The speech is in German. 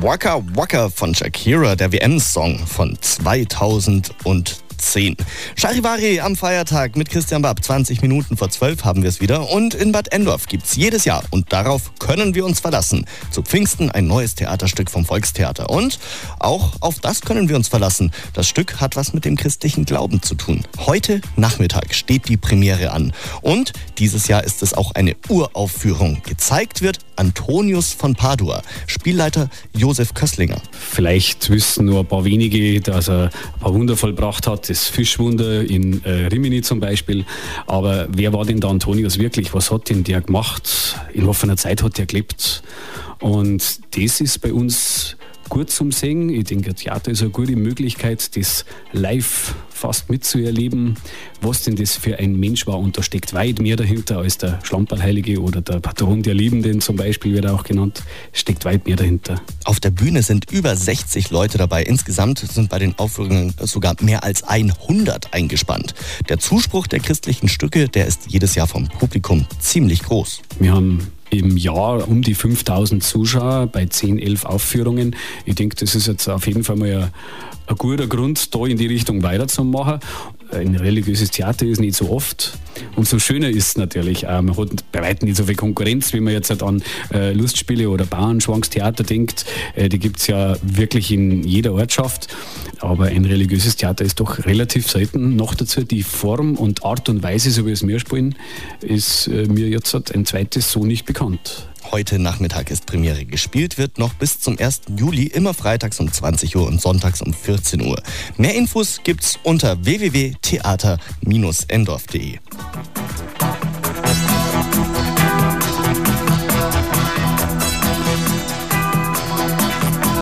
Waka Waka von Shakira, der WM-Song von 2010. 10. Charivari am Feiertag mit Christian Bab. 20 Minuten vor 12 haben wir es wieder. Und in Bad Endorf gibt es jedes Jahr, und darauf können wir uns verlassen, zu Pfingsten ein neues Theaterstück vom Volkstheater. Und auch auf das können wir uns verlassen. Das Stück hat was mit dem christlichen Glauben zu tun. Heute Nachmittag steht die Premiere an. Und dieses Jahr ist es auch eine Uraufführung. Gezeigt wird Antonius von Padua, Spielleiter Josef Kösslinger. Vielleicht wissen nur ein paar wenige, dass er ein paar Wunder vollbracht hat das Fischwunder in äh, Rimini zum Beispiel. Aber wer war denn der Antonius wirklich? Was hat denn der gemacht? In offener Zeit hat er gelebt. Und das ist bei uns gut zum Singen. Ich denke, Theater ist eine gute Möglichkeit, das live fast mitzuerleben, was denn das für ein Mensch war. Und da steckt weit mehr dahinter als der Schlamperlheilige oder der Patron der Liebenden zum Beispiel, wird er auch genannt. Steckt weit mehr dahinter. Auf der Bühne sind über 60 Leute dabei. Insgesamt sind bei den Aufführungen sogar mehr als 100 eingespannt. Der Zuspruch der christlichen Stücke, der ist jedes Jahr vom Publikum ziemlich groß. Wir haben im Jahr um die 5000 Zuschauer bei 10, 11 Aufführungen. Ich denke, das ist jetzt auf jeden Fall mal ein, ein guter Grund, da in die Richtung weiterzumachen ein religiöses Theater ist nicht so oft. Umso schöner ist es natürlich. Äh, man hat bei weitem nicht so viel Konkurrenz, wie man jetzt halt an äh, Lustspiele oder Bauernschwankstheater denkt. Äh, die gibt es ja wirklich in jeder Ortschaft. Aber ein religiöses Theater ist doch relativ selten. Noch dazu die Form und Art und Weise, so wie es mir spielen, ist mir jetzt halt ein zweites so nicht bekannt. Heute Nachmittag ist Premiere. Gespielt wird noch bis zum 1. Juli, immer freitags um 20 Uhr und sonntags um 14 Uhr. Mehr Infos gibt's unter www.theater-endorf.de.